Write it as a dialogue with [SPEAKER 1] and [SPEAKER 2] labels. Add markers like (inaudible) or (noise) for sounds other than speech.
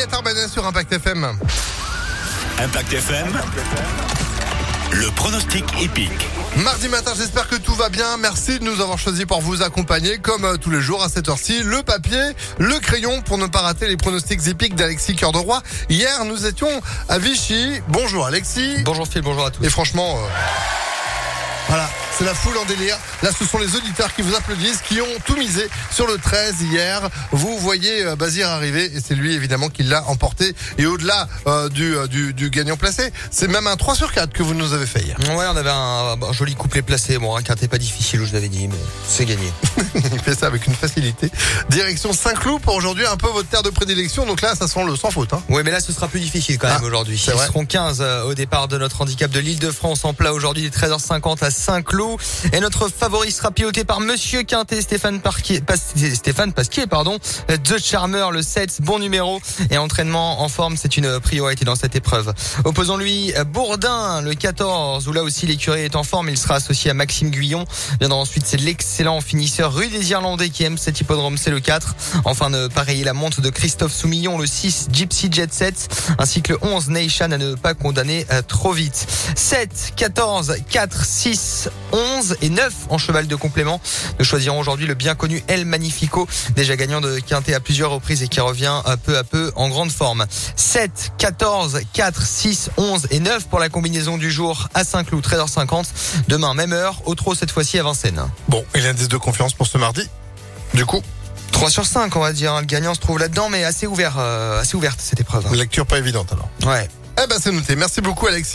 [SPEAKER 1] Juliette sur Impact FM.
[SPEAKER 2] Impact FM, le pronostic épique.
[SPEAKER 1] Mardi matin, j'espère que tout va bien. Merci de nous avoir choisi pour vous accompagner, comme euh, tous les jours à cette heure-ci. Le papier, le crayon pour ne pas rater les pronostics épiques d'Alexis Cœur de Roi. Hier, nous étions à Vichy. Bonjour Alexis.
[SPEAKER 3] Bonjour Phil, bonjour à tous.
[SPEAKER 1] Et franchement, euh, voilà, c'est la foule en délire. Là, ce sont les auditeurs qui vous applaudissent, qui ont tout misé sur le 13 hier. Vous voyez euh, Bazir arriver et c'est lui évidemment qui l'a emporté. Et au-delà euh, du, euh, du, du gagnant placé, c'est même un 3 sur 4 que vous nous avez fait hier.
[SPEAKER 3] Ouais, on avait un, un joli couplet placé. Bon, un quintet pas difficile, je l'avais dit, mais c'est gagné. (laughs)
[SPEAKER 1] Il fait ça avec une facilité. Direction Saint-Cloud pour aujourd'hui, un peu votre terre de prédilection. Donc là, ça sent le sans faute. Hein.
[SPEAKER 3] Ouais, mais là, ce sera plus difficile quand même
[SPEAKER 1] Ah,
[SPEAKER 3] aujourd'hui. Ils
[SPEAKER 1] vrai.
[SPEAKER 3] seront 15 euh, au départ de notre handicap de l'île de France en plat aujourd'hui des 13h50 à Saint-Cloud. Et notre favori sera piloté par Monsieur Quintet, Stéphane Pasquier, pardon. The Charmer, le 7, bon numéro. Et entraînement en forme, c'est une priorité dans cette épreuve. Opposons-lui Bourdin, le 14, où là aussi l'écurie est en forme. Il sera associé à Maxime Guyon. Viendra ensuite, c'est l'excellent finisseur rue des Irlandais qui aime cet hippodrome, c'est le 4. Enfin, de pareiller la monte de Christophe Soumillon, le 6, Gypsy Jet Set, ainsi que le 11, Nation à ne pas condamner euh, trop vite. 7, 14, 4, 6, 11 et 9 en cheval de complément. Nous choisirons aujourd'hui le bien connu El Magnifico, déjà gagnant de Quintet à plusieurs reprises et qui revient euh, peu à peu en grande forme. 7, 14, 4, 6, 11 et 9 pour la combinaison du jour à Saint-Cloud, 13h50. Demain, même heure, au trot cette fois-ci à Vincennes.
[SPEAKER 1] Bon, et l'indice de confiance pour ce mardi? Du coup,
[SPEAKER 3] 3 sur 5, on va dire. Le gagnant se trouve là-dedans, mais assez ouvert, euh, assez ouverte cette épreuve.
[SPEAKER 1] lecture pas évidente alors.
[SPEAKER 3] Ouais.
[SPEAKER 1] Eh ben c'est noté. Merci beaucoup Alexis.